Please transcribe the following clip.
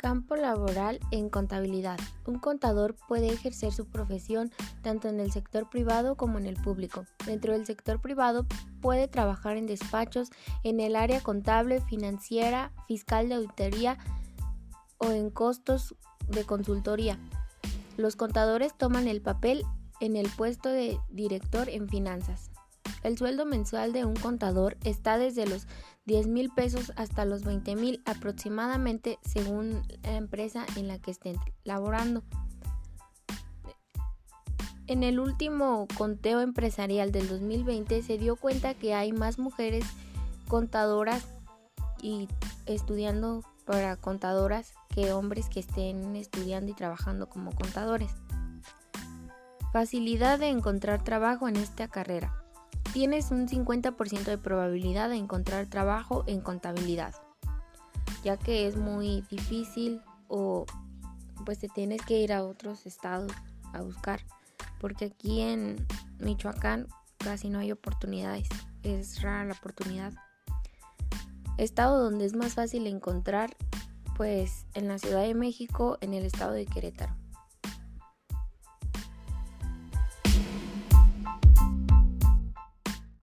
Campo laboral en contabilidad. Un contador puede ejercer su profesión tanto en el sector privado como en el público. Dentro del sector privado puede trabajar en despachos, en el área contable, financiera, fiscal de auditoría o en costos de consultoría. Los contadores toman el papel en el puesto de director en finanzas. El sueldo mensual de un contador está desde los 10 mil pesos hasta los 20 mil aproximadamente según la empresa en la que estén laborando. En el último conteo empresarial del 2020 se dio cuenta que hay más mujeres contadoras y estudiando para contadoras que hombres que estén estudiando y trabajando como contadores. Facilidad de encontrar trabajo en esta carrera tienes un 50% de probabilidad de encontrar trabajo en contabilidad, ya que es muy difícil o pues te tienes que ir a otros estados a buscar, porque aquí en Michoacán casi no hay oportunidades, es rara la oportunidad. Estado donde es más fácil encontrar, pues en la Ciudad de México, en el estado de Querétaro.